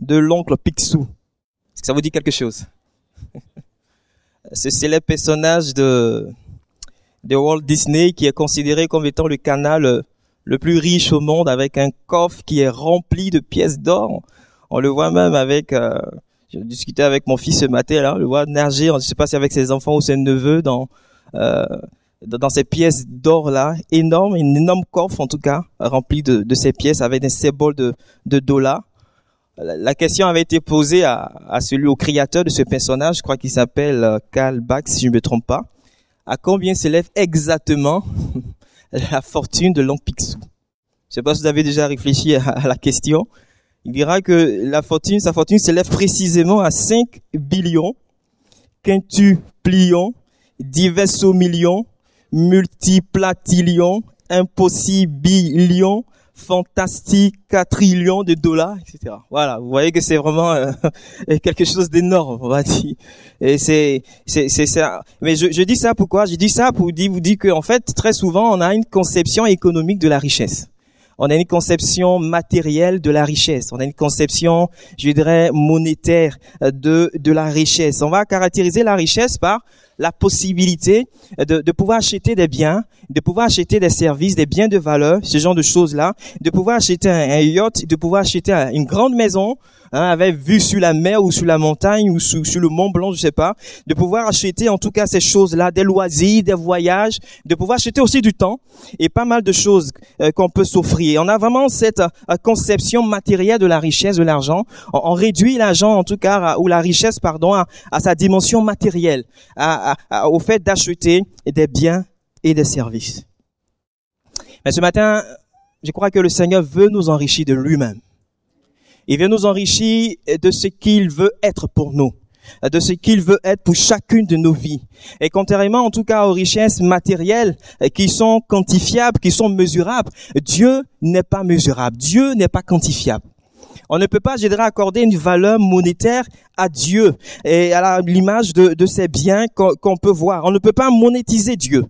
de l'oncle Picsou. Est-ce que ça vous dit quelque chose? Ce célèbre personnage de, Walt Disney qui est considéré comme étant le canal le plus riche au monde avec un coffre qui est rempli de pièces d'or. On le voit même avec, euh, je discutais avec mon fils ce matin là, on le voit nager, je ne sais pas si avec ses enfants ou ses neveux dans euh, dans ces pièces d'or là, énorme, un énorme coffre en tout cas, rempli de, ces pièces avec des symboles de dollars. La question avait été posée à, à celui au créateur de ce personnage, je crois qu'il s'appelle euh, Karl Bach, si je ne me trompe pas. À combien s'élève exactement la fortune de l'homme Picsou Je ne sais pas si vous avez déjà réfléchi à, la question. Il dira que la fortune, sa fortune s'élève précisément à 5 billions, quintuplions, diversos millions, multiplatillions, impossibilions, fantastique quadrillions de dollars, etc. Voilà, vous voyez que c'est vraiment euh, quelque chose d'énorme, on va dire. Et c'est c'est c'est ça. Mais je, je dis ça pourquoi? Je dis ça pour dire, vous dire qu'en fait très souvent on a une conception économique de la richesse. On a une conception matérielle de la richesse. On a une conception, je dirais, monétaire de de la richesse. On va caractériser la richesse par la possibilité de, de, pouvoir acheter des biens, de pouvoir acheter des services, des biens de valeur, ce genre de choses-là, de pouvoir acheter un, yacht, de pouvoir acheter une grande maison, hein, avec vue sur la mer ou sur la montagne ou sur, sur, le Mont Blanc, je sais pas, de pouvoir acheter en tout cas ces choses-là, des loisirs, des voyages, de pouvoir acheter aussi du temps et pas mal de choses euh, qu'on peut s'offrir. On a vraiment cette euh, conception matérielle de la richesse, de l'argent. On, réduit l'argent en tout cas ou la richesse, pardon, à, à sa dimension matérielle, à, au fait d'acheter des biens et des services. Mais ce matin, je crois que le Seigneur veut nous enrichir de lui-même. Il veut nous enrichir de ce qu'il veut être pour nous, de ce qu'il veut être pour chacune de nos vies. Et contrairement en tout cas aux richesses matérielles qui sont quantifiables, qui sont mesurables, Dieu n'est pas mesurable, Dieu n'est pas quantifiable. On ne peut pas, je dirais, accorder une valeur monétaire à Dieu et à l'image de, ces biens qu'on peut voir. On ne peut pas monétiser Dieu.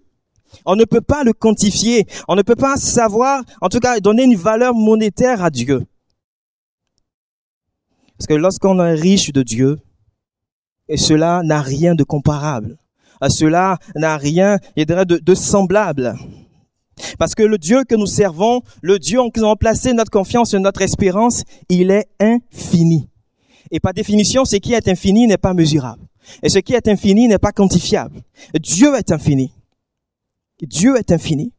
On ne peut pas le quantifier. On ne peut pas savoir, en tout cas, donner une valeur monétaire à Dieu. Parce que lorsqu'on est riche de Dieu, et cela n'a rien de comparable, cela n'a rien, je dirais, de, de semblable. Parce que le Dieu que nous servons, le Dieu en qui nous avons placé notre confiance et notre espérance, il est infini. Et par définition, ce qui est infini n'est pas mesurable. Et ce qui est infini n'est pas quantifiable. Dieu est infini. Dieu est infini.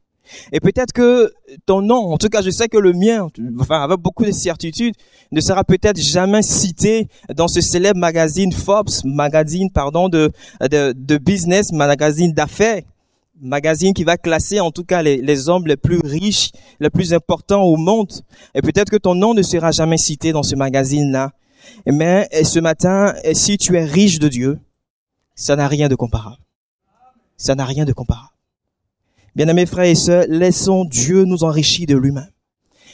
Et peut-être que ton nom, en tout cas je sais que le mien, enfin avec beaucoup de certitude, ne sera peut-être jamais cité dans ce célèbre magazine Forbes, magazine pardon de business, magazine d'affaires magazine qui va classer en tout cas les, hommes les plus riches, les plus importants au monde. Et peut-être que ton nom ne sera jamais cité dans ce magazine-là. Mais ce matin, si tu es riche de Dieu, ça n'a rien de comparable. Ça n'a rien de comparable. Bien-aimés frères et sœurs, laissons Dieu nous enrichir de lui-même.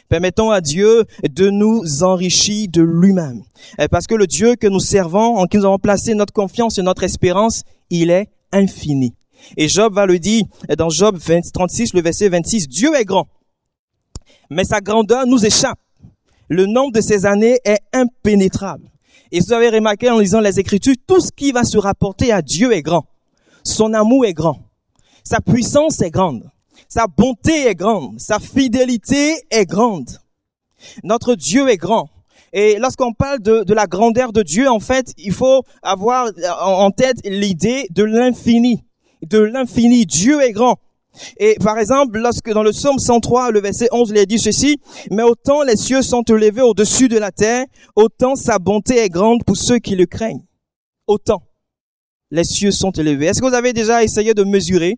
Permettons à Dieu de nous enrichir de lui-même. Parce que le Dieu que nous servons, en qui nous avons placé notre confiance et notre espérance, il est infini. Et Job va le dire dans Job 36, le verset 26, Dieu est grand, mais sa grandeur nous échappe. Le nombre de ses années est impénétrable. Et vous avez remarqué en lisant les Écritures, tout ce qui va se rapporter à Dieu est grand. Son amour est grand. Sa puissance est grande. Sa bonté est grande. Sa fidélité est grande. Notre Dieu est grand. Et lorsqu'on parle de, de, la grandeur de Dieu, en fait, il faut avoir en tête l'idée de l'infini de l'infini. Dieu est grand. Et par exemple, lorsque dans le psaume 103, le verset 11, il est dit ceci, mais autant les cieux sont élevés au-dessus de la terre, autant sa bonté est grande pour ceux qui le craignent. Autant les cieux sont élevés. Est-ce que vous avez déjà essayé de mesurer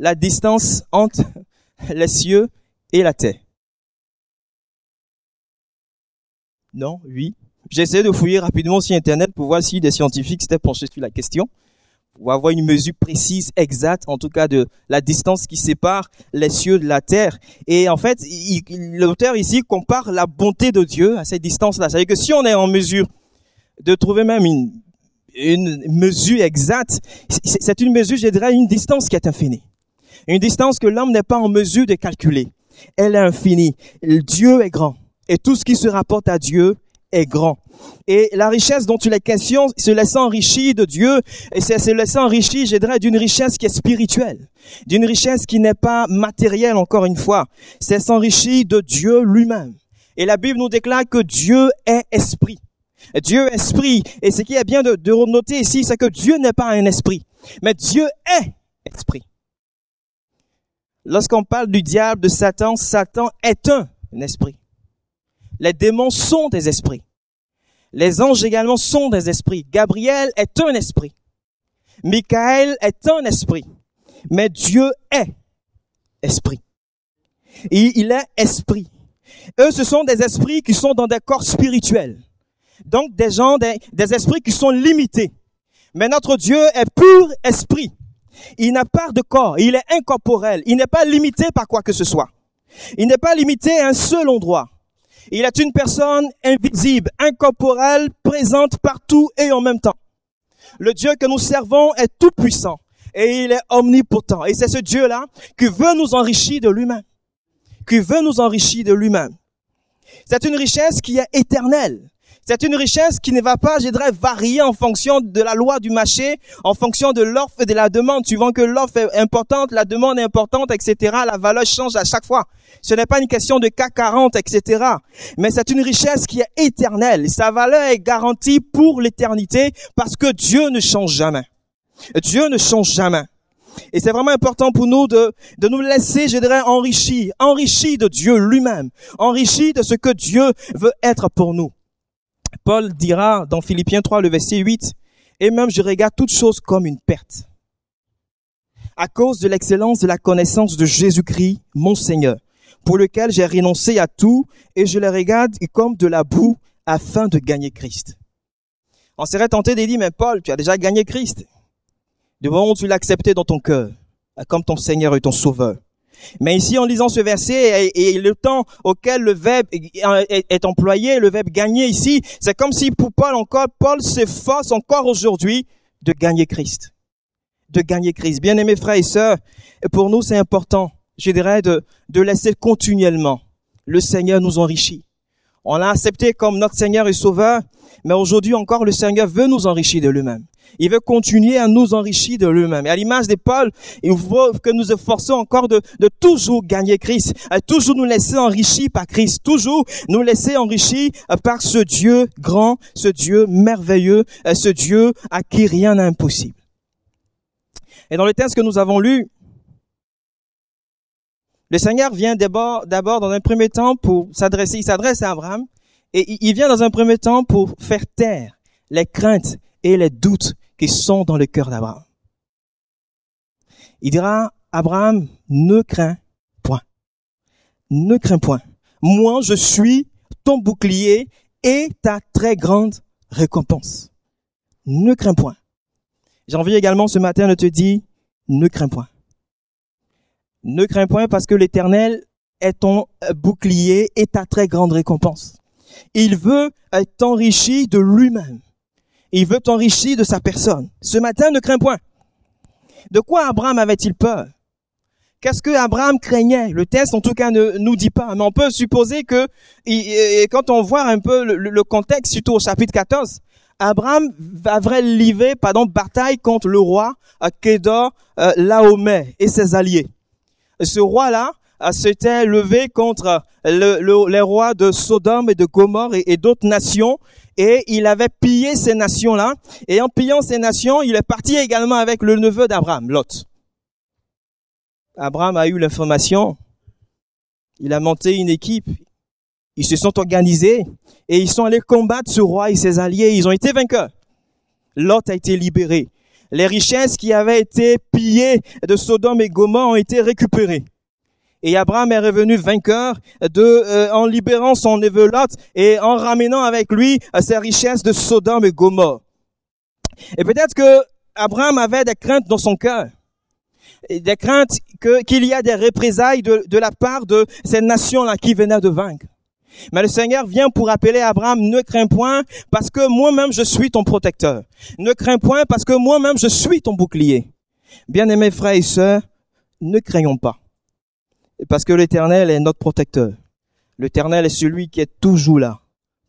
la distance entre les cieux et la terre? Non? Oui? J'ai essayé de fouiller rapidement sur Internet pour voir si des scientifiques s'étaient penchés sur la question ou avoir une mesure précise, exacte, en tout cas de la distance qui sépare les cieux de la terre. Et en fait, l'auteur ici compare la bonté de Dieu à cette distance-là. C'est-à-dire que si on est en mesure de trouver même une, une mesure exacte, c'est une mesure, je dirais, une distance qui est infinie. Une distance que l'homme n'est pas en mesure de calculer. Elle est infinie. Dieu est grand. Et tout ce qui se rapporte à Dieu est grand. Et la richesse dont tu les questions, se laisse enrichir de Dieu, et c'est se laisser enrichir, je d'une richesse qui est spirituelle, d'une richesse qui n'est pas matérielle, encore une fois. C'est s'enrichir de Dieu lui-même. Et la Bible nous déclare que Dieu est esprit. Dieu est esprit. Et ce qui est bien de, de noter ici, c'est que Dieu n'est pas un esprit, mais Dieu est esprit. Lorsqu'on parle du diable, de Satan, Satan est un esprit. Les démons sont des esprits. Les anges également sont des esprits. Gabriel est un esprit. Michael est un esprit. Mais Dieu est esprit. Il est esprit. Eux, ce sont des esprits qui sont dans des corps spirituels. Donc des gens, des esprits qui sont limités. Mais notre Dieu est pur esprit. Il n'a pas de corps, il est incorporel, il n'est pas limité par quoi que ce soit. Il n'est pas limité à un seul endroit. Il est une personne invisible, incorporelle, présente partout et en même temps. Le Dieu que nous servons est tout puissant et il est omnipotent. Et c'est ce Dieu-là qui veut nous enrichir de lui-même. Qui veut nous enrichir de lui-même. C'est une richesse qui est éternelle. C'est une richesse qui ne va pas, je dirais, varier en fonction de la loi du marché, en fonction de l'offre et de la demande. Suivant que l'offre est importante, la demande est importante, etc., la valeur change à chaque fois. Ce n'est pas une question de cas 40, etc. Mais c'est une richesse qui est éternelle. Sa valeur est garantie pour l'éternité parce que Dieu ne change jamais. Dieu ne change jamais. Et c'est vraiment important pour nous de, de nous laisser, je dirais, enrichir, enrichir de Dieu lui-même, enrichir de ce que Dieu veut être pour nous. Paul dira dans Philippiens 3, le verset 8, et même je regarde toutes choses comme une perte. À cause de l'excellence de la connaissance de Jésus-Christ, mon Seigneur, pour lequel j'ai renoncé à tout et je le regarde comme de la boue afin de gagner Christ. On serait tenté de dire, mais Paul, tu as déjà gagné Christ. Du moment où tu l'as dans ton cœur, comme ton Seigneur et ton Sauveur. Mais ici, en lisant ce verset et, le temps auquel le verbe est, employé, le verbe gagner ici, c'est comme si pour Paul encore, Paul s'efforce encore aujourd'hui de gagner Christ. De gagner Christ. Bien aimés frères et sœurs, pour nous, c'est important, je dirais, de, de laisser continuellement le Seigneur nous enrichir. On l'a accepté comme notre Seigneur et Sauveur, mais aujourd'hui encore, le Seigneur veut nous enrichir de lui-même. Il veut continuer à nous enrichir de lui-même. Et à l'image de Paul, il faut que nous efforçons encore de, de toujours gagner Christ, à toujours nous laisser enrichir par Christ, toujours nous laisser enrichir par ce Dieu grand, ce Dieu merveilleux, ce Dieu à qui rien n'est impossible. Et dans le texte que nous avons lu, le Seigneur vient d'abord, d'abord dans un premier temps pour s'adresser, il s'adresse à Abraham, et il vient dans un premier temps pour faire taire les craintes et les doutes qui sont dans le cœur d'Abraham. Il dira, Abraham, ne crains point. Ne crains point. Moi, je suis ton bouclier et ta très grande récompense. Ne crains point. J'ai envie également ce matin de te dire, ne crains point. Ne crains point parce que l'éternel est ton bouclier et ta très grande récompense. Il veut t'enrichir de lui-même il veut t'enrichir de sa personne. Ce matin, ne crains point. De quoi Abraham avait-il peur? Qu'est-ce que Abraham craignait? Le texte, en tout cas, ne nous dit pas. Mais on peut supposer que, quand on voit un peu le, contexte, surtout au chapitre 14, Abraham va livrer, pardon, bataille contre le roi Kedor euh, Laomé et ses alliés. Ce roi-là euh, s'était levé contre les rois de Sodome et de Gomorre et d'autres nations et il avait pillé ces nations-là. Et en pillant ces nations, il est parti également avec le neveu d'Abraham, Lot. Abraham a eu l'information. Il a monté une équipe. Ils se sont organisés et ils sont allés combattre ce roi et ses alliés. Ils ont été vainqueurs. Lot a été libéré. Les richesses qui avaient été pillées de Sodome et Gomorrhe ont été récupérées. Et Abraham est revenu vainqueur de, euh, en libérant son neveu Lot et en ramenant avec lui euh, ses richesses de Sodome et Gomorre. Et peut-être que Abraham avait des craintes dans son cœur. Des craintes qu'il y a des représailles de, de la part de ces nations-là qui venaient de vaincre. Mais le Seigneur vient pour appeler Abraham, ne crains point parce que moi-même je suis ton protecteur. Ne crains point parce que moi-même je suis ton bouclier. Bien-aimés frères et sœurs, ne craignons pas. Parce que l'Éternel est notre protecteur. L'Éternel est celui qui est toujours là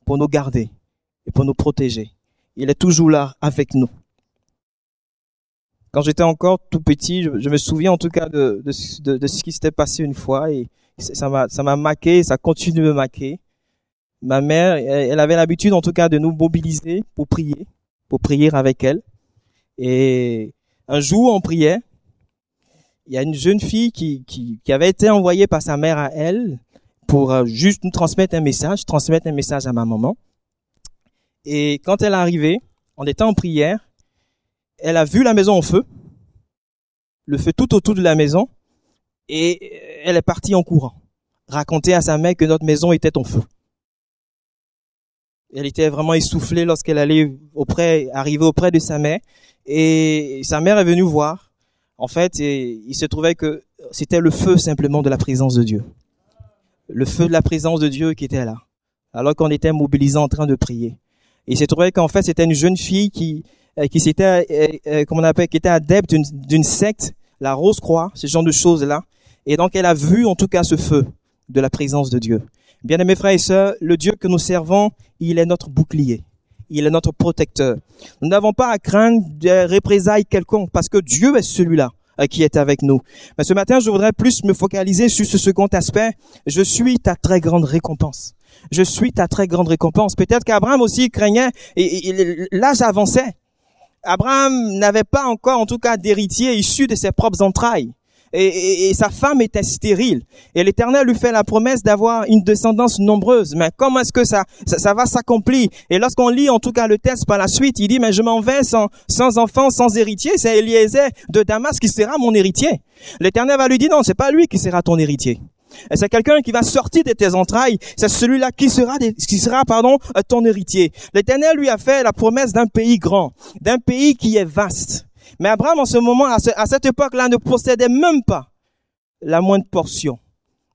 pour nous garder, et pour nous protéger. Il est toujours là avec nous. Quand j'étais encore tout petit, je, me souviens en tout cas de, ce qui s'était passé une fois et ça m'a ça m'a marqué, ça continue de me marquer. Ma mère, elle avait l'habitude en tout cas de nous mobiliser pour prier, pour prier avec elle. Et un jour, on priait. Il y a une jeune fille qui, avait été envoyée par sa mère à elle pour euh, juste nous transmettre un message, transmettre un message à ma maman. Et quand elle est arrivée, en étant en prière, elle a vu la maison en feu, le feu tout autour de la maison, et elle est partie en courant, raconter à sa mère que notre maison était en feu. Elle était vraiment essoufflée lorsqu'elle allait auprès, arriver auprès de sa mère, et sa mère est venue voir. En fait, il se trouvait que c'était le feu simplement de la présence de Dieu. Le feu de la présence de Dieu qui était là, alors qu'on était mobilisés en train de prier. Et il se trouvait qu'en fait, c'était une jeune fille qui, euh, qui s'était, euh, euh, comment on appelle, qui était adepte d'une secte, la Rose Croix, ce genre de choses-là. Et donc, elle a vu en tout cas ce feu de la présence de Dieu. Bien aimés frères et sœurs, le Dieu que nous servons, il est notre bouclier. Il est notre protecteur. Nous n'avons pas à craindre des représailles quelconques parce que Dieu est celui-là qui est avec nous. Mais ce matin, je voudrais plus me focaliser sur ce second aspect. Je suis ta très grande récompense. Je suis ta très grande récompense. Peut-être qu'Abraham aussi craignait et, l'âge avançait. Abraham n'avait pas encore, en tout cas, d'héritier issu de ses propres entrailles. Et, et, sa femme était stérile. Et l'Éternel lui fait la promesse d'avoir une descendance nombreuse. Mais comment est-ce que ça, ça, va s'accomplir? Et lorsqu'on lit en tout cas le texte par la suite, il dit, mais je m'en vais sans, sans enfant, sans héritier. C'est Eliezer de Damas qui sera mon héritier. L'Éternel va lui dire, non, c'est pas lui qui sera ton héritier. Et c'est quelqu'un qui va sortir de tes entrailles. C'est celui-là qui sera, qui sera, pardon, euh, ton héritier. L'Éternel lui a fait la promesse d'un pays grand, d'un pays qui est vaste. Mais Abraham, en ce moment, à, cette époque-là, ne possédait même pas la moindre portion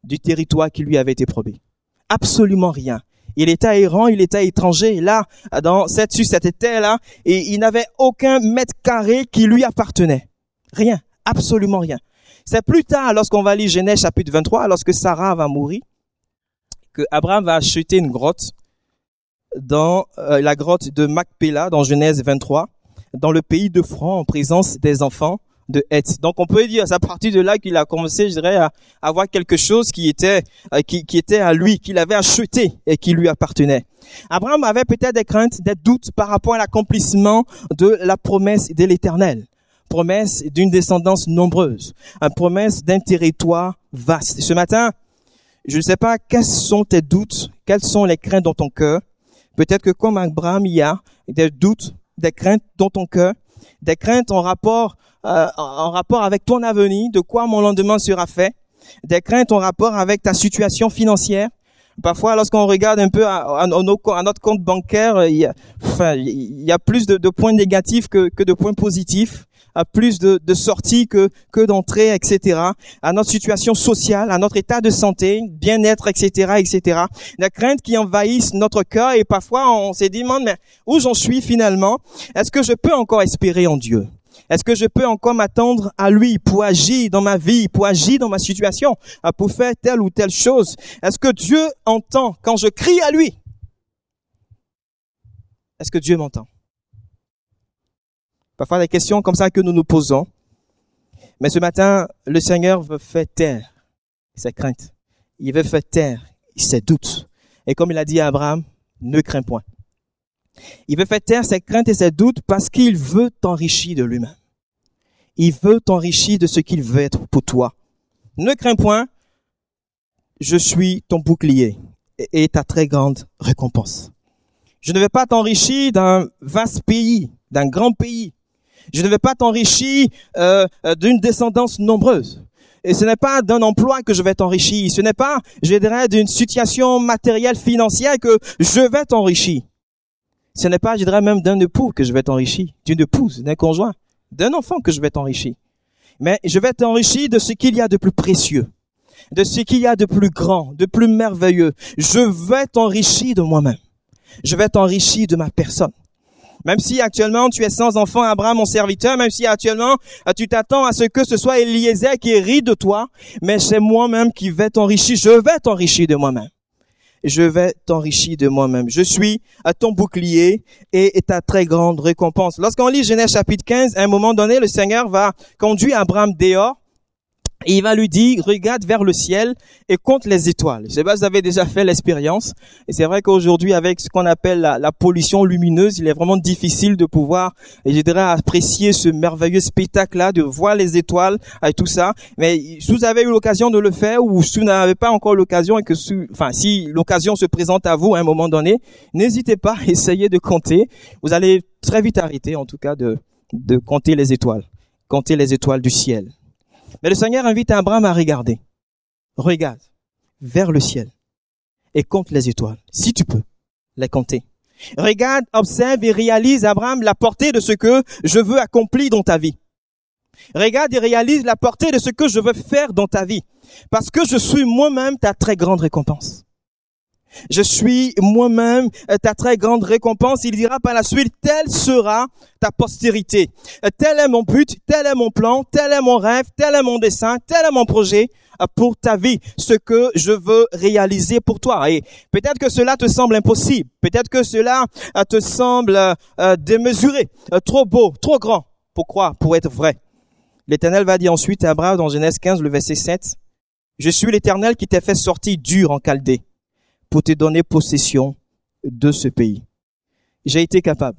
du territoire qui lui avait été probé. Absolument rien. Il était errant, il était étranger. là, dans cette, sur cette terre-là, et il n'avait aucun mètre carré qui lui appartenait. Rien. Absolument rien. C'est plus tard, lorsqu'on va lire Genèse chapitre 23, lorsque Sarah va mourir, que Abraham va acheter une grotte dans euh, la grotte de Macpéla, dans Genèse 23, dans le pays de Franc, en présence des enfants de Heth. Donc on peut dire, c'est à partir de là qu'il a commencé, je dirais, à avoir quelque chose qui était, euh, qui, était à lui, qu'il avait acheté et qui lui appartenait. Abraham avait peut-être des craintes, des doutes par rapport à l'accomplissement de la promesse de l'Éternel promesse d'une descendance nombreuse, promesse d'un territoire vaste. ce matin, je ne sais pas quels sont tes doutes, quelles sont les craintes dans ton cœur. Peut-être que comme Abraham, il y a des doutes, des craintes dans ton cœur, des craintes en rapport, euh, en rapport avec ton avenir, de quoi mon lendemain sera fait, des craintes en rapport avec ta situation financière. Parfois, lorsqu'on regarde un peu à, notre compte bancaire, il y a, enfin, il y a plus de, points négatifs que, que de points positifs à plus de, de sorties que, que d'entrées, etc., à notre situation sociale, à notre état de santé, bien-être, etc., etc. La crainte qui envahissent notre cœur et parfois on se demande, mais où j'en suis finalement? Est-ce que je peux encore espérer en Dieu? Est-ce que je peux encore m'attendre à lui pour agir dans ma vie, pour agir dans ma situation, pour faire telle ou telle chose? Est-ce que Dieu entend quand je crie à lui? Est-ce que Dieu m'entend? Parfois des questions comme ça que nous nous posons. Mais ce matin, le Seigneur veut faire taire ses craintes. Il veut faire taire ses doutes. Et comme il a dit à Abraham, ne crains point. Il veut faire taire ses craintes et ses doutes parce qu'il veut t'enrichir de lui-même. Il veut t'enrichir de ce qu'il veut être pour toi. Ne crains point, je suis ton bouclier et ta très grande récompense. Je ne vais pas t'enrichir d'un vaste pays, d'un grand pays, je ne vais pas t'enrichir euh, euh, d'une descendance nombreuse. Et ce n'est pas d'un emploi que je vais t'enrichir. Ce n'est pas, je dirais, d'une situation matérielle financière que je vais t'enrichir. Ce n'est pas, je dirais même d'un époux que je vais t'enrichir, d'une épouse, d'un conjoint, d'un enfant que je vais t'enrichir. Mais je vais t'enrichir de ce qu'il y a de plus précieux, de ce qu'il y a de plus grand, de plus merveilleux. Je vais t'enrichir de moi-même. Je vais t'enrichir de ma personne. Même si actuellement tu es sans enfant, Abraham, mon serviteur, même si actuellement euh, tu t'attends à ce que ce soit Eliezer qui hérite de toi, mais c'est moi-même qui vais t'enrichir. Je vais t'enrichir de moi-même. je vais t'enrichir de moi-même. Je suis à ton bouclier et, ta très grande récompense. Lorsqu'on lit Genèse chapitre 15, à un moment donné, le Seigneur va conduire Abraham dehors il va lui dire, regarde vers le ciel et compte les étoiles. Je sais pas si vous avez déjà fait l'expérience. Et c'est vrai qu'aujourd'hui, avec ce qu'on appelle la, pollution lumineuse, il est vraiment difficile de pouvoir, et je dirais, apprécier ce merveilleux spectacle-là, de voir les étoiles et tout ça. Mais si vous avez eu l'occasion de le faire ou si vous n'avez pas encore l'occasion et que, enfin, si l'occasion se présente à vous à un moment donné, n'hésitez pas à essayer de compter. Vous allez très vite arrêter, en tout cas, de, de compter les étoiles. Compter les étoiles du ciel. Mais le Seigneur invite Abraham à regarder. Regarde vers le ciel et compte les étoiles, si tu peux les compter. Regarde, observe et réalise, Abraham, la portée de ce que je veux accomplir dans ta vie. Regarde et réalise la portée de ce que je veux faire dans ta vie. Parce que je suis moi-même ta très grande récompense. Je suis moi-même ta très grande récompense. Il dira par la suite, telle sera ta postérité. Tel est mon but, tel est mon plan, tel est mon rêve, tel est mon dessein, tel est mon projet pour ta vie, ce que je veux réaliser pour toi. Et peut-être que cela te semble impossible, peut-être que cela te semble euh, démesuré, euh, trop beau, trop grand. Pourquoi? Pour être vrai. L'Éternel va dire ensuite à Abraham dans Genèse 15, le verset 7, Je suis l'Éternel qui t'a fait sortir dur en Chaldée pour te donner possession de ce pays. J'ai été capable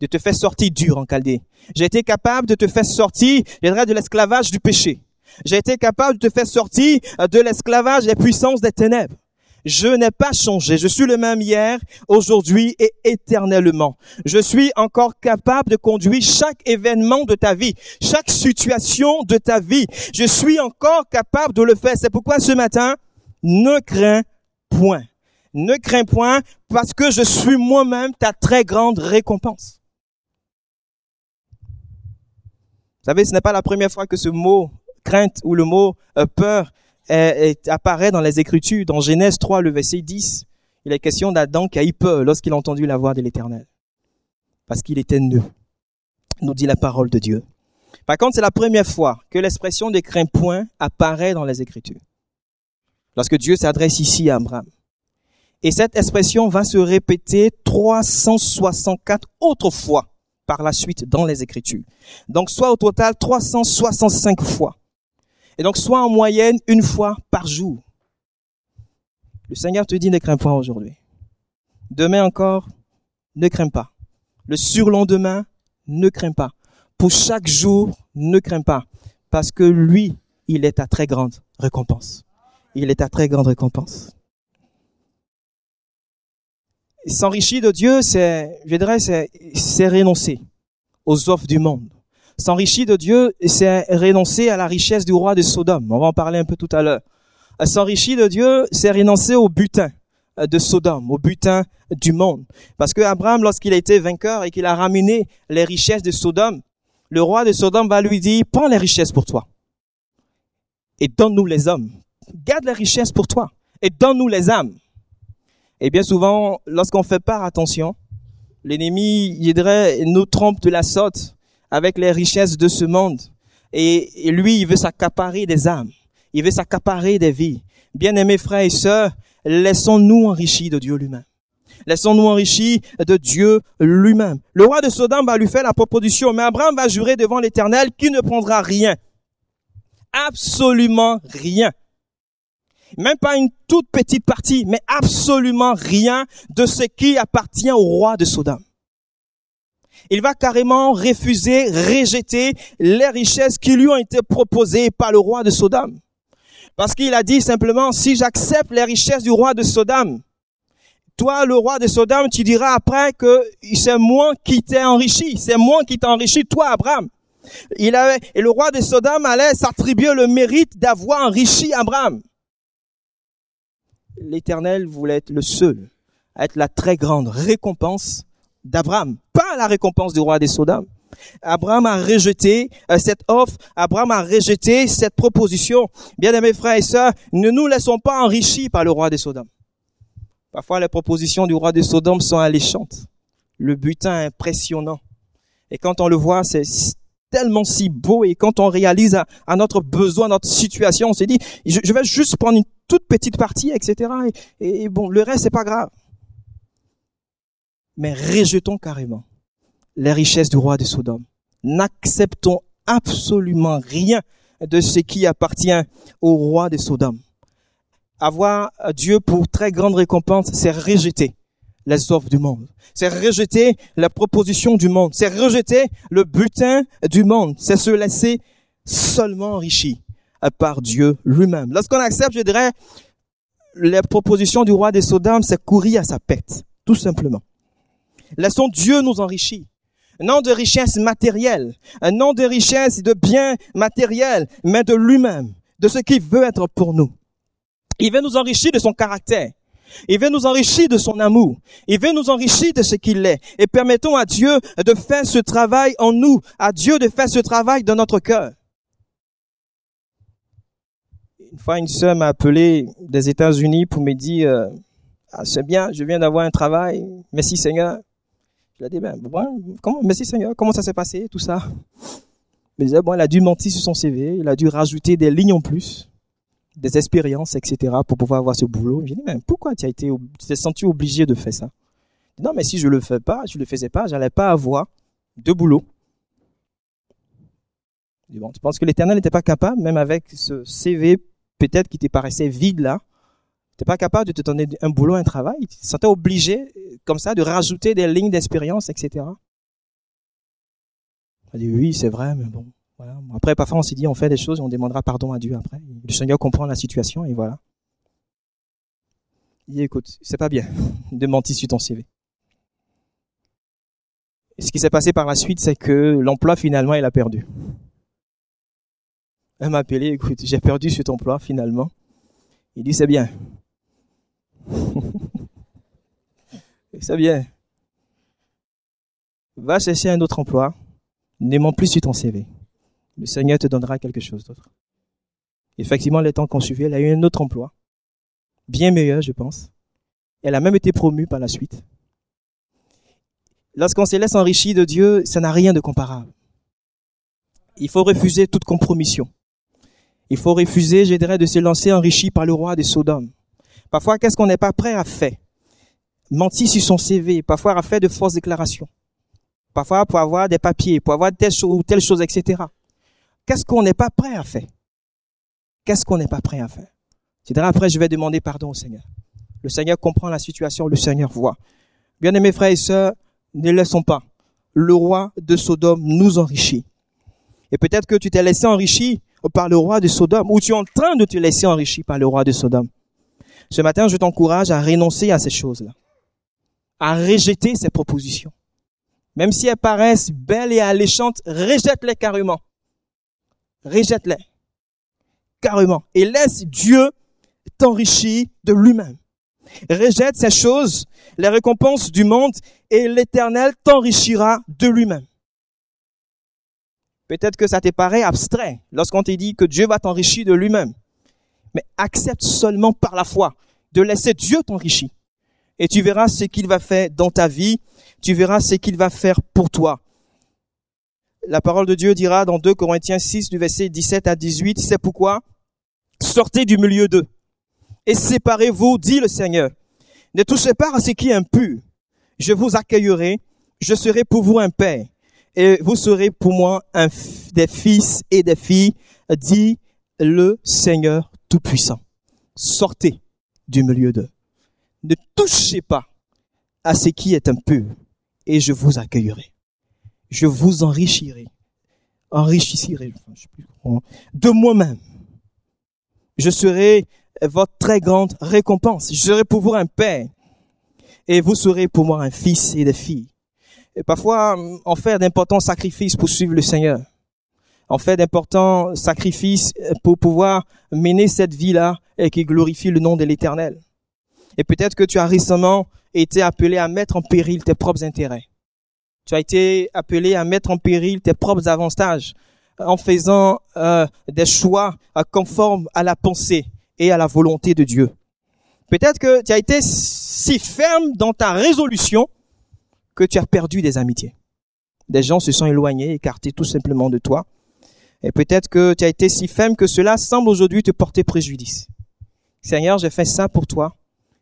de te faire sortir dur en Chaldée. J'ai été capable de te faire sortir de l'esclavage du péché. J'ai été capable de te faire sortir de l'esclavage des puissances des ténèbres. Je n'ai pas changé. Je suis le même hier, aujourd'hui et éternellement. Je suis encore capable de conduire chaque événement de ta vie, chaque situation de ta vie. Je suis encore capable de le faire. C'est pourquoi ce matin, ne crains point. Ne crains point parce que je suis moi-même ta très grande récompense. Vous savez, ce n'est pas la première fois que ce mot crainte ou le mot euh, peur apparaît dans les Écritures. Dans Genèse 3, le verset 10, il est question d'Adam qui a eu peur lorsqu'il a entendu la voix de l'Éternel. Parce qu'il était nœud, nous dit la parole de Dieu. Par contre, c'est la première fois que l'expression de crains point apparaît dans les Écritures lorsque Dieu s'adresse ici à Abraham. Et cette expression va se répéter 364 autres fois par la suite dans les Écritures. Donc soit au total 365 fois. Et donc soit en moyenne une fois par jour. Le Seigneur te dit ne crains pas aujourd'hui. Demain encore, ne crains pas. Le surlendemain, ne crains pas. Pour chaque jour, ne crains pas. Parce que lui, il est ta très grande récompense il est à très grande récompense. S'enrichir de Dieu, c'est, je dirais, c'est, renoncer aux offres du monde. S'enrichir de Dieu, c'est renoncer à la richesse du roi de Sodome. On va en parler un peu tout à l'heure. S'enrichir de Dieu, c'est renoncer au butin de Sodome, au butin du monde. Parce que Abraham, lorsqu'il a été vainqueur et qu'il a ramené les richesses de Sodome, le roi de Sodome va lui dire, prends les richesses pour toi et donne-nous les hommes garde la richesse pour toi et donne-nous les âmes. Et bien souvent, lorsqu'on fait pas attention, l'ennemi, il nous trompe de la sorte avec les richesses de ce monde. Et, lui, il veut s'accaparer des âmes. Il veut s'accaparer des vies. Bien-aimés frères et sœurs, laissons-nous enrichir de Dieu lui-même. Laissons-nous enrichir de Dieu lui-même. Le roi de Sodome va lui faire la proposition, mais Abraham va jurer devant l'Éternel qu'il ne prendra rien. Absolument rien même pas une toute petite partie, mais absolument rien de ce qui appartient au roi de Sodome. Il va carrément refuser, rejeter les richesses qui lui ont été proposées par le roi de Sodome. Parce qu'il a dit simplement, si j'accepte les richesses du roi de Sodome, toi, le roi de Sodome, tu diras après que c'est moi qui t'ai enrichi, c'est moi qui t'ai enrichi, toi, Abraham. Il avait, et le roi de Sodome allait s'attribuer le mérite d'avoir enrichi Abraham l'Éternel voulait être le seul à être la très grande récompense d'Abraham, pas la récompense du roi des Sodames. Abraham a rejeté euh, cette offre, Abraham a rejeté cette proposition. Bien aimés frères et sœurs, ne nous laissons pas enrichir par le roi des Sodames. Parfois les propositions du roi des Sodames sont alléchantes. Le butin impressionnant. Et quand on le voit, c'est tellement si beau et quand on réalise à, notre besoin, notre situation, on s'est dit, je, vais juste prendre une toute petite partie, etc. Et, et bon, le reste, c'est pas grave. Mais rejetons carrément les richesses du roi de Sodome. N'acceptons absolument rien de ce qui appartient au roi de Sodome. Avoir Dieu pour très grande récompense, c'est rejeter les offres du monde. C'est rejeter la proposition du monde. C'est rejeter le butin du monde. C'est se laisser seulement enrichir par Dieu lui-même. Lorsqu'on accepte, je dirais, les propositions du roi des Sodomes, c'est courir à sa pète, tout simplement. Laissons Dieu nous enrichir. Non de richesse matérielle, non de richesse de biens matériels, mais de lui-même, de ce qu'il veut être pour nous. Il veut nous enrichir de son caractère. Il veut nous enrichir de son amour. Il veut nous enrichir de ce qu'il est. Et permettons à Dieu de faire ce travail en nous, à Dieu de faire ce travail dans notre cœur. Une fois, une sœur m'a appelé des États-Unis pour me dire, euh, ah, c'est bien, je viens d'avoir un travail. Merci Seigneur. Je lui ai dit, ben, comment, merci Seigneur, comment ça s'est passé, tout ça? Mais bon, il a dû mentir sur son CV, il a dû rajouter des lignes en plus des expériences, etc., pour pouvoir avoir ce boulot. J'ai dit, mais pourquoi tu as été, tu t'es senti obligé de faire ça? Non, mais si je le fais pas, je le faisais pas, j'allais pas avoir de boulot. bon, tu penses que l'éternel n'était pas capable, même avec ce CV peut-être qui te paraissait vide là, n'était pas capable de te donner un boulot, un travail? Tu te sentais obligé, comme ça, de rajouter des lignes d'expérience, etc. a dit, oui, c'est vrai, mais bon. Après, parfois, on s'est dit, on fait des choses on demandera pardon à Dieu après. Le Seigneur comprend la situation et voilà. Il dit, écoute, c'est pas bien de mentir sur ton CV. ce qui s'est passé par la suite, c'est que l'emploi, finalement, il a perdu. Elle m'a appelé, écoute, j'ai perdu cet emploi, finalement. Il dit, c'est bien. c'est bien. Va chercher un autre emploi. Ne plus sur ton CV le Seigneur te donnera quelque chose d'autre. Effectivement, les temps suivait, elle a eu un autre emploi, bien meilleur, je pense. Elle a même été promue par la suite. Lorsqu'on se laisse enrichir de Dieu, ça n'a rien de comparable. Il faut refuser toute compromission. Il faut refuser, je dirais, de se lancer enrichi par le roi de Sodome. Parfois, qu'est-ce qu'on n'est pas prêt à faire? Mentir sur son CV, parfois à faire de fausses déclarations. Parfois pour avoir des papiers, pour avoir telle chose ou telle chose, etc. Qu'est-ce qu'on n'est pas prêt à faire? Qu'est-ce qu'on n'est pas prêt à faire? C'est-à-dire après, je vais demander pardon au Seigneur. Le Seigneur comprend la situation, le Seigneur voit. Bien-aimés frères et sœurs, ne laissons pas le roi de Sodome nous enrichir. Et peut-être que tu t'es laissé enrichir par le roi de Sodome, ou tu es en train de te laisser enrichir par le roi de Sodome. Ce matin, je t'encourage à renoncer à ces choses-là, à rejeter ces propositions. Même si elles paraissent belles et alléchantes, rejette-les carrément rejette-les. Carrément. Et laisse Dieu t'enrichir de lui-même. Rejette ces choses, les récompenses du monde, et l'éternel t'enrichira de lui-même. Peut-être que ça te paraît abstrait lorsqu'on te dit que Dieu va t'enrichir de lui-même. Mais accepte seulement par la foi de laisser Dieu t'enrichir. Et tu verras ce qu'il va faire dans ta vie. Tu verras ce qu'il va faire pour toi la parole de Dieu dira dans 2 Corinthiens 6 du verset 17 à 18, c'est pourquoi? Sortez du milieu d'eux et séparez-vous, dit le Seigneur. Ne touchez pas à ce qui est impur. Je vous accueillerai, je serai pour vous un père et vous serez pour moi un, des fils et des filles, dit le Seigneur Tout-Puissant. Sortez du milieu d'eux. Ne touchez pas à ce qui est impur et je vous accueillerai je vous enrichirai. Enrichirai, de moi-même. Je serai votre très grande récompense. Je serai pour vous un père. Et vous serez pour moi un fils et des filles. Et parfois, on fait d'importants sacrifices pour suivre le Seigneur. On fait d'importants sacrifices pour pouvoir mener cette vie-là et qui glorifie le nom de l'Éternel. Et peut-être que tu as récemment été appelé à mettre en péril tes propres intérêts. Tu as été appelé à mettre en péril tes propres avantages en faisant euh, des choix euh, conformes à la pensée et à la volonté de Dieu. Peut-être que tu as été si ferme dans ta résolution que tu as perdu des amitiés. Des gens se sont éloignés, écartés tout simplement de toi. Et peut-être que tu as été si faible que cela semble aujourd'hui te porter préjudice. Seigneur, j'ai fait ça pour toi.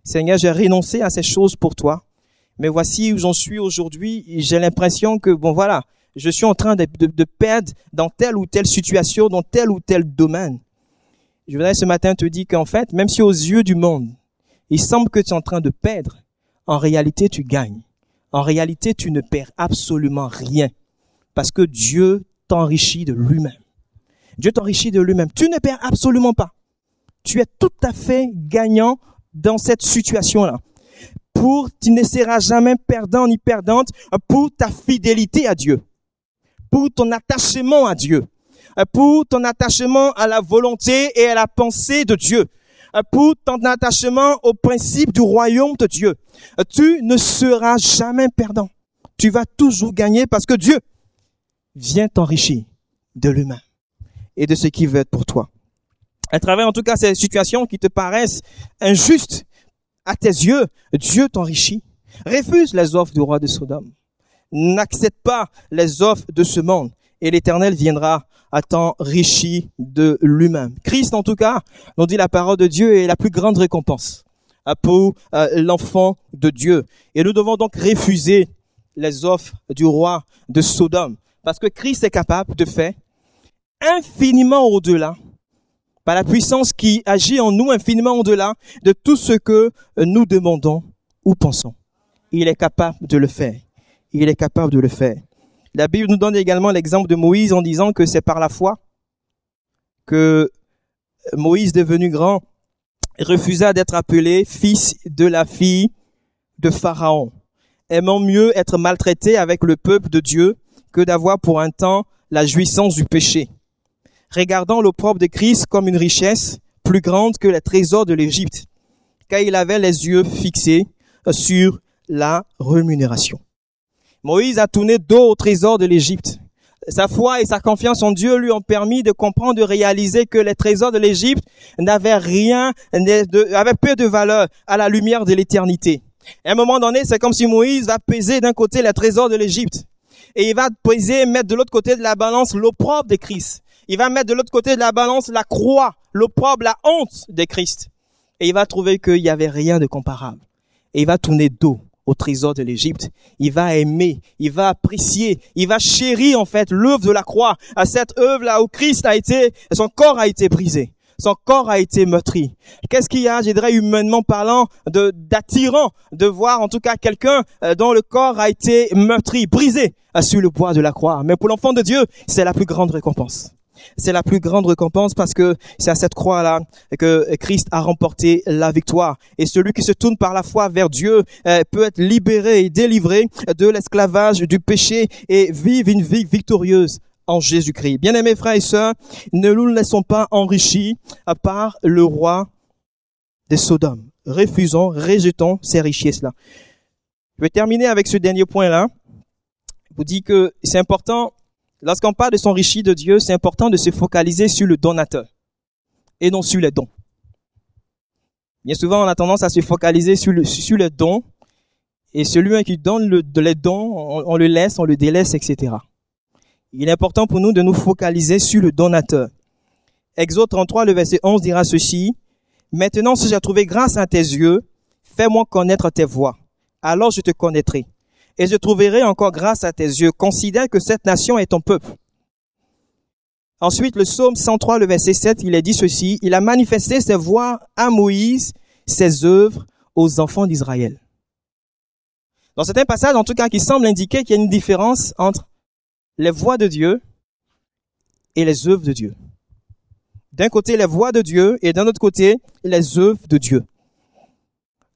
Seigneur, j'ai renoncé à ces choses pour toi. Mais voici où j'en suis aujourd'hui. J'ai l'impression que, bon voilà, je suis en train de, perdre dans telle ou telle situation, dans tel ou tel domaine. Je voudrais ce matin te dire qu'en fait, même si aux yeux du monde, il semble que tu es en train de perdre, en réalité, tu gagnes. En réalité, tu ne perds absolument rien. Parce que Dieu t'enrichit de lui-même. Dieu t'enrichit de lui-même. Tu ne perds absolument pas. Tu es tout à fait gagnant dans cette situation-là. Pour, tu ne seras jamais perdant ni perdante pour ta fidélité à Dieu. Pour ton attachement à Dieu. Pour ton attachement à la volonté et à la pensée de Dieu. Pour ton attachement au principe du royaume de Dieu. Tu ne seras jamais perdant. Tu vas toujours gagner parce que Dieu vient t'enrichir de lui-même et de ce qui veut être pour toi. À travers en tout cas ces situations qui te paraissent injustes à tes yeux, Dieu t'enrichit. Refuse les offres du roi de Sodome. N'accepte pas les offres de ce monde et l'Éternel viendra à t'enrichir de lui-même. Christ, en tout cas, nous dit la parole de Dieu est la plus grande récompense pour euh, l'enfant de Dieu. Et nous devons donc refuser les offres du roi de Sodome parce que Christ est capable de faire infiniment au-delà, par la puissance qui agit en nous infiniment au-delà de tout ce que nous demandons ou pensons. Il est capable de le faire. Il est capable de le faire. La Bible nous donne également l'exemple de Moïse en disant que c'est par la foi que Moïse, devenu grand, refusa d'être appelé fils de la fille de Pharaon, aimant mieux être maltraité avec le peuple de Dieu que d'avoir pour un temps la jouissance du péché regardant l'opprobre de Christ comme une richesse plus grande que les trésors de l'Égypte, car il avait les yeux fixés sur la rémunération. Moïse a tourné dos au trésor de l'Égypte. Sa foi et sa confiance en Dieu lui ont permis de comprendre, de réaliser que les trésors de l'Égypte n'avaient rien, avaient peu de valeur à la lumière de l'éternité. À un moment donné, c'est comme si Moïse va peser d'un côté les trésors de l'Égypte et il va peser, mettre de l'autre côté de la balance l'opprobre de Christ il va mettre de l'autre côté de la balance la croix, l'opprobre, la honte de Christ. Et il va trouver qu'il n'y avait rien de comparable. Et il va tourner dos au trésor de l'Égypte. Il va aimer, il va apprécier, il va chérir en fait l'œuvre de la croix, à cette œuvre là où Christ a été, son corps a été brisé. Son corps a été meurtri. Qu'est-ce qu'il y a, je dirais humainement parlant, d'attirant de voir en tout cas quelqu'un euh, dont le corps a été meurtri, brisé euh, sur le bois de la croix? Mais pour l'enfant de Dieu, c'est la plus grande récompense c'est la plus grande récompense parce que c'est à cette croix-là que Christ a remporté la victoire. Et celui qui se tourne par la foi vers Dieu euh, peut être libéré et délivré de l'esclavage du péché et vivre une vie victorieuse en Jésus-Christ. Bien-aimés frères et sœurs, ne nous laissons pas enrichir par le roi de Sodome. Refusons, rejetons ces richesses-là. Je vais terminer avec ce dernier point-là. Je vous dis que c'est important Lorsqu'on parle de s'enrichir de Dieu, c'est important de se focaliser sur le donateur et non sur les dons. Bien souvent, on a tendance à se focaliser sur le, sur le don et celui qui donne le, les dons, on, le laisse, on le délaisse, etc. Il est important pour nous de nous focaliser sur le donateur. Exode 33, le verset 11 dira ceci. Maintenant, si j'ai trouvé grâce à tes yeux, fais-moi connaître tes voies. Alors je te connaîtrai et je trouverai encore grâce à tes yeux. Considère que cette nation est ton peuple. Ensuite, le psaume 103, le verset 7, il est dit ceci, il a manifesté ses voix à Moïse, ses œuvres aux enfants d'Israël. Dans certains passages, en tout cas, qui semblent indiquer qu'il y a une différence entre les voix de Dieu et les œuvres de Dieu. D'un côté, les voix de Dieu et d'un autre côté, les œuvres de Dieu.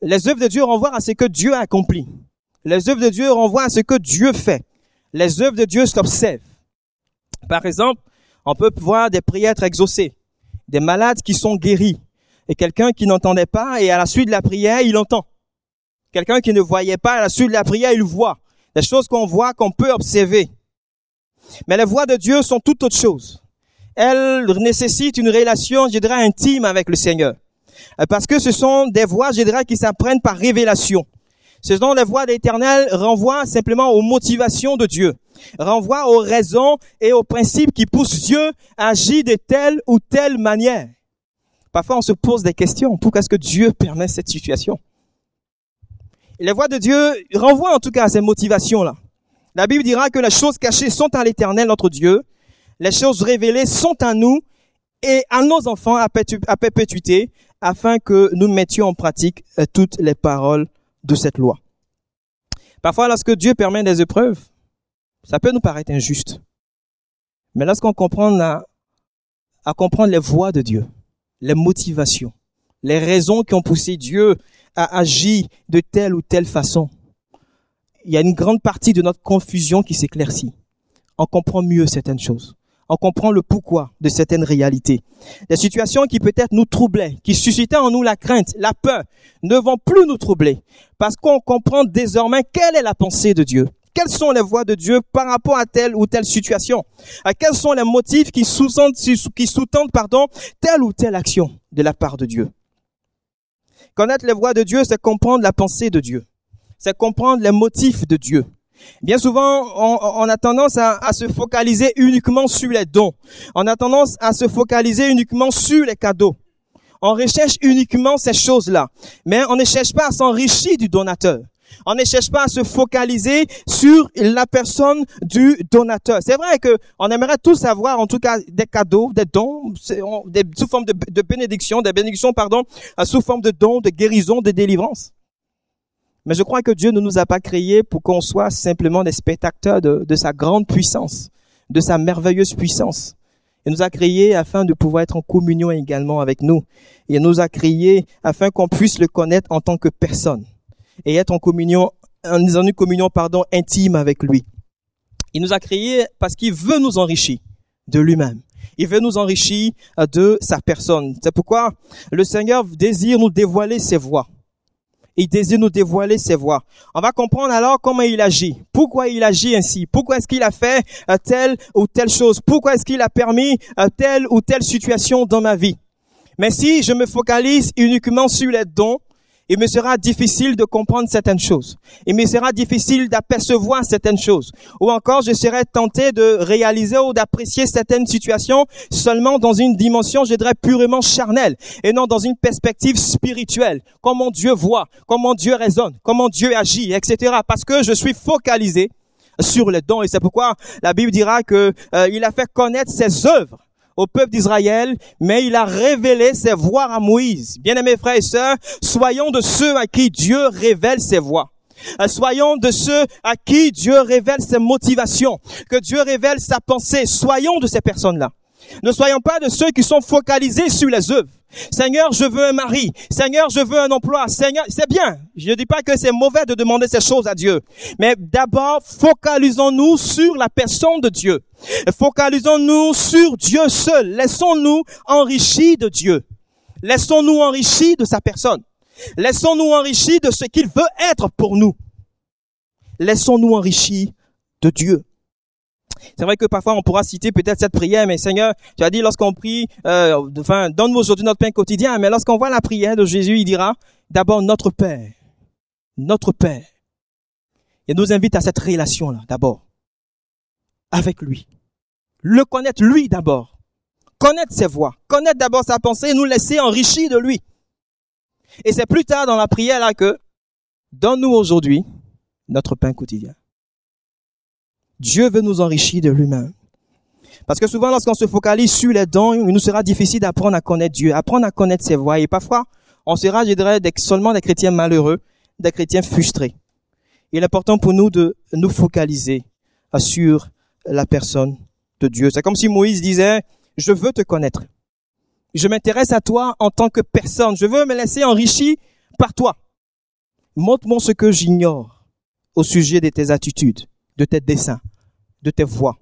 Les œuvres de Dieu renvoient à ce que Dieu a accompli. Les œuvres de Dieu renvoient à ce que Dieu fait. Les œuvres de Dieu s'observent. Par exemple, on peut voir des prières exaucées, des malades qui sont guéris, et quelqu'un qui n'entendait pas, et à la suite de la prière, il entend. Quelqu'un qui ne voyait pas, à la suite de la prière, il voit. Des choses qu'on voit, qu'on peut observer. Mais les voix de Dieu sont tout autre chose. Elles nécessitent une relation, je dirais, intime avec le Seigneur. Parce que ce sont des voix, je dirais, qui s'apprennent par révélation. Ce dont la voix de l'Éternel renvoie simplement aux motivations de Dieu. renvoie aux raisons et aux principes qui poussent Dieu à agir de telle ou telle manière. Parfois, on se pose des questions. Pourquoi est-ce que Dieu permet cette situation? Et les voix de Dieu renvoient en tout cas à ces motivations-là. La Bible dira que les choses cachées sont à l'éternel, notre Dieu. Les choses révélées sont à nous et à nos enfants à perpétuité afin que nous mettions en pratique euh, toutes les paroles de cette loi. Parfois, lorsque Dieu permet des épreuves, ça peut nous paraître injuste. Mais lorsqu'on comprend à comprendre les voies de Dieu, les motivations, les raisons qui ont poussé Dieu à agir de telle ou telle façon, il y a une grande partie de notre confusion qui s'éclaircit. On comprend mieux certaines choses. On comprend le pourquoi de certaines réalités. Des situations qui peut-être nous troublaient, qui suscitaient en nous la crainte, la peur, ne vont plus nous troubler parce qu'on comprend désormais quelle est la pensée de Dieu. Quelles sont les voies de Dieu par rapport à telle ou telle situation? Quels sont les motifs qui sous-tendent, telle ou telle action de la part de Dieu? Connaître les voies de Dieu, c'est comprendre la pensée de Dieu c'est comprendre les motifs de Dieu. Bien souvent, on, a tendance à, se focaliser uniquement sur les dons. On a tendance à se focaliser uniquement sur les cadeaux. On recherche uniquement ces choses-là. Mais on ne cherche pas à s'enrichir du donateur. On ne cherche pas à se focaliser sur la personne du donateur. C'est vrai que on aimerait tous avoir, en tout cas, des cadeaux, des dons, des, sous forme de, de bénédiction, des bénédictions, pardon, sous forme de dons, de guérison, de délivrance. Mais je crois que Dieu ne nous a pas créés pour qu'on soit simplement des spectateurs de, sa grande puissance, de sa merveilleuse puissance. Il nous a créés afin de pouvoir être en communion également avec nous. Il nous a créés afin qu'on puisse le connaître en tant que personne et être en communion, en une communion, intime avec lui. Il nous a créés parce qu'il veut nous enrichir de lui-même. Il veut nous enrichir de sa personne. C'est pourquoi le Seigneur désire nous dévoiler ses voies il désire nous dévoiler ses voies. On va comprendre alors comment il agit, pourquoi il agit ainsi, pourquoi est-ce qu'il a fait euh, telle ou telle chose, pourquoi est-ce qu'il a permis euh, telle ou telle situation dans ma vie? Mais si je me focalise uniquement sur les dons, il me sera difficile de comprendre certaines choses. Il me sera difficile d'apercevoir certaines choses. Ou encore, je serai tenté de réaliser ou d'apprécier certaines situations seulement dans une dimension, je dirais, purement charnelle et non dans une perspective spirituelle. Comment Dieu voit, comment Dieu raisonne, comment Dieu agit, etc. Parce que je suis focalisé sur les dons et c'est pourquoi la Bible dira que euh, il a fait connaître ses œuvres au peuple d'Israël, mais il a révélé ses voies à Moïse. Bien-aimés frères et sœurs, soyons de ceux à qui Dieu révèle ses voies. Euh, soyons de ceux à qui Dieu révèle ses motivations, que Dieu révèle sa pensée. Soyons de ces personnes-là. Ne soyons pas de ceux qui sont focalisés sur les œuvres. Seigneur, je veux un mari. Seigneur, je veux un emploi. Seigneur, c'est bien. Je ne dis pas que c'est mauvais de demander ces choses à Dieu. Mais d'abord, focalisons-nous sur la personne de Dieu. Focalisons-nous sur Dieu seul. Laissons-nous enrichir de Dieu. Laissons-nous enrichir de sa personne. Laissons-nous enrichir de ce qu'il veut être pour nous. Laissons-nous enrichir de Dieu. C'est vrai que parfois on pourra citer peut-être cette prière, mais Seigneur, tu as dit lorsqu'on prie, euh, enfin, donne-nous aujourd'hui notre pain quotidien, mais lorsqu'on voit la prière de Jésus, il dira d'abord notre Père, notre Père. Il nous invite à cette relation-là, d'abord, avec lui. Le connaître lui d'abord. Connaître ses voix. Connaître d'abord sa pensée nous laisser enrichir de lui. Et c'est plus tard dans la prière là que, donne-nous aujourd'hui notre pain quotidien. Dieu veut nous enrichir de lui-même. Parce que souvent, lorsqu'on se focalise sur les dons, il nous sera difficile d'apprendre à connaître Dieu, apprendre à connaître ses voies. Et parfois, on sera, je dirais, seulement des chrétiens malheureux, des chrétiens frustrés. Il est important pour nous de nous focaliser sur la personne de Dieu. C'est comme si Moïse disait, je veux te connaître. Je m'intéresse à toi en tant que personne. Je veux me laisser enrichir par toi. Montre-moi ce que j'ignore au sujet de tes attitudes, de tes desseins, de tes voix.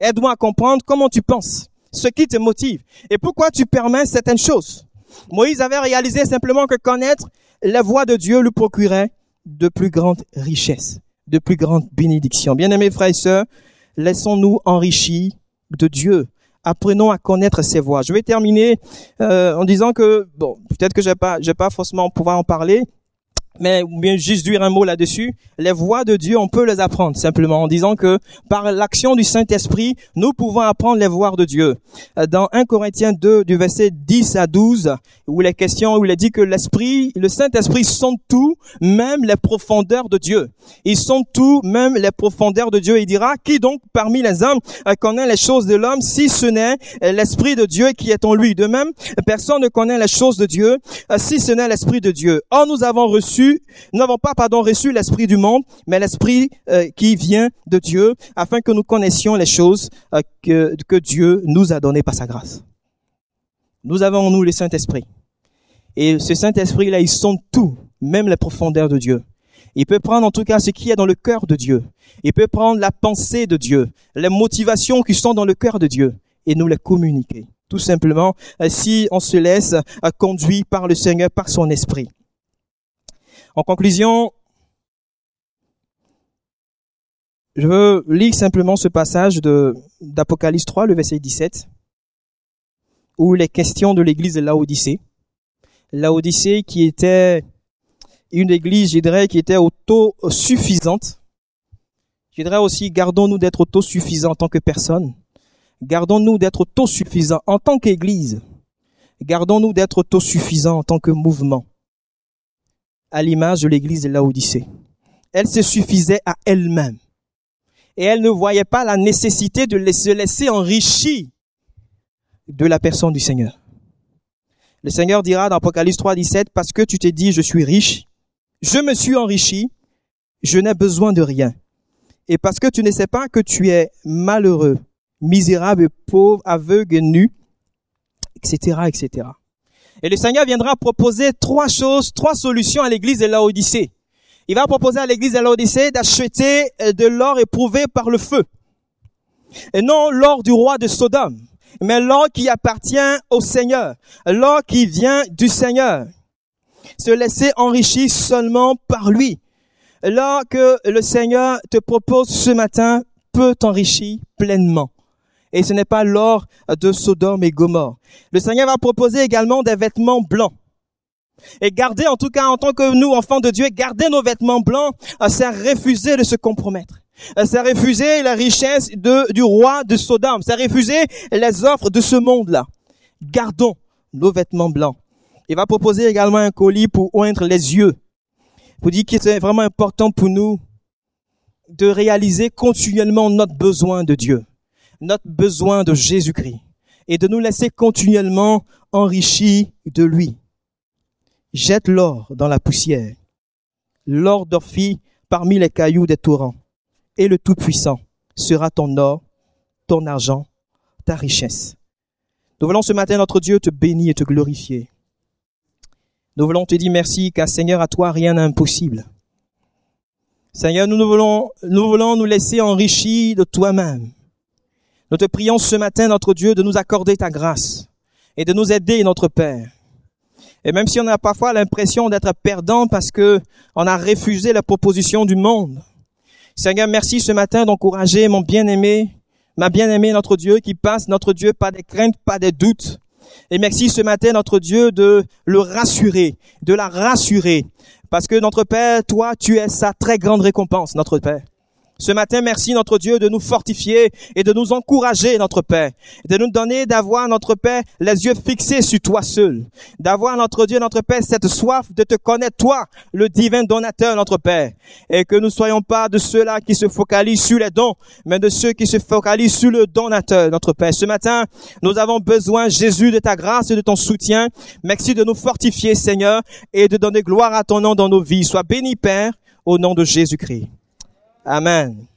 Aide-moi à comprendre comment tu penses, ce qui te motive et pourquoi tu permets certaines choses. Moïse avait réalisé simplement que connaître la voix de Dieu lui procurait de plus grandes richesses, de plus grandes bénédictions. Bien-aimés frères et sœurs, laissons-nous enrichir de Dieu. Apprenons à connaître ses voix. Je vais terminer euh, en disant que bon, peut-être que je vais pas, je vais pas forcément pouvoir en parler, mais bien juste dire un mot là-dessus, les voies de Dieu, on peut les apprendre simplement en disant que par l'action du Saint-Esprit, nous pouvons apprendre les voies de Dieu. Euh, dans 1 Corinthiens 2, du verset 10 à 12, où les questions, où il est dit que l'Esprit, le Saint-Esprit sont tout, même les profondeurs de Dieu. Ils sont tout, même les profondeurs de Dieu. Il dira, qui donc parmi les hommes euh, connaît les choses de l'homme si ce n'est euh, l'Esprit de Dieu qui est en lui? De même, personne ne connaît les choses de Dieu si ce n'est l'Esprit de Dieu. Or, nous avons reçu nous n'avons pas, pardon, reçu l'esprit du monde, mais l'esprit euh, qui vient de Dieu, afin que nous connaissions les choses euh, que, Dieu nous a données par sa grâce. Nous avons en nous le Saint-Esprit. Et ce Saint-Esprit-là, il sonde tout, même les profondeurs de Dieu. Il peut prendre en tout cas ce qui est dans le cœur de Dieu. Il peut prendre la pensée de Dieu, les motivations qui sont dans le cœur de Dieu et nous les communiquer. Tout simplement, euh, si on se laisse conduire par le Seigneur, par son esprit. En conclusion, je veux lire simplement ce passage d'Apocalypse 3, le verset 17, où les questions de l'église de Laodicée. Laodicée qui était une église, je dirais, qui était autosuffisante. Je dirais aussi, gardons-nous d'être autosuffisants en tant que personne. Gardons-nous d'être autosuffisants en tant qu'église. Gardons-nous d'être autosuffisants en tant que mouvement à l'image de l'église de Laodicée. Elle se suffisait à elle-même. Et elle ne voyait pas la nécessité de se laisser enrichir de la personne du Seigneur. Le Seigneur dira dans Apocalypse 3, 17, parce que tu t'es dit, je suis riche, je me suis enrichi, je n'ai besoin de rien. Et parce que tu ne sais pas que tu es malheureux, misérable, pauvre, aveugle, nu, etc., etc. Et le Seigneur viendra proposer trois choses, trois solutions à l'église de Laodicée. Il va proposer à l'église de Laodicée d'acheter euh, de l'or éprouvé par le feu. Et non l'or du roi de Sodome, mais l'or qui appartient au Seigneur, l'or qui vient du Seigneur. Se laisser enrichir seulement par lui. L'or que le Seigneur te propose ce matin peut t'enrichir pleinement et ce n'est pas l'or de Sodome et Gomorre. Le Seigneur va proposer également des vêtements blancs. Et garder, en tout cas, en tant que nous, enfants de Dieu, garder nos vêtements blancs, euh, c'est refuser de se compromettre. Euh, c'est refuser la richesse du roi de Sodome. C'est refuser les offres de ce monde-là. Gardons nos vêtements blancs. Il va proposer également un colis pour oindre les yeux. Pour dire que c'est vraiment important pour nous de réaliser continuellement notre besoin de Dieu notre besoin de Jésus-Christ et de nous laisser continuellement enrichir de lui. Jette l'or dans la poussière, l'or d'Orphie parmi les cailloux des torrents, et le Tout-Puissant sera ton or, ton argent, ta richesse. Nous voulons ce matin, notre Dieu, te bénir et te glorifier. Nous voulons te dire merci, car Seigneur, à toi, rien n'est impossible. Seigneur, nous, nous, voulons, nous voulons nous laisser enrichir de toi-même. Nous te prions ce matin, notre Dieu, de nous accorder ta grâce et de nous aider, notre Père. Et même si on a parfois l'impression d'être perdant parce que on a refusé la proposition du monde. Seigneur, merci ce matin d'encourager mon bien-aimé, ma bien-aimée, notre Dieu, qui passe, notre Dieu, pas des craintes, pas des doutes. Et merci ce matin, notre Dieu, de le rassurer, de la rassurer. Parce que notre Père, toi, tu es sa très grande récompense, notre Père. Ce matin, merci notre Dieu de nous fortifier et de nous encourager, notre Père, de nous donner d'avoir, notre Père, les yeux fixés sur toi seul, d'avoir, notre Dieu, notre Père, cette soif de te connaître, toi, le divin donateur, notre Père, et que nous soyons pas de ceux-là qui se focalisent sur les dons, mais de ceux qui se focalisent sur le donateur, notre Père. Ce matin, nous avons besoin, Jésus, de ta grâce et de ton soutien. Merci de nous fortifier, Seigneur, et de donner gloire à ton nom dans nos vies. Sois béni, Père, au nom de Jésus-Christ. Amen.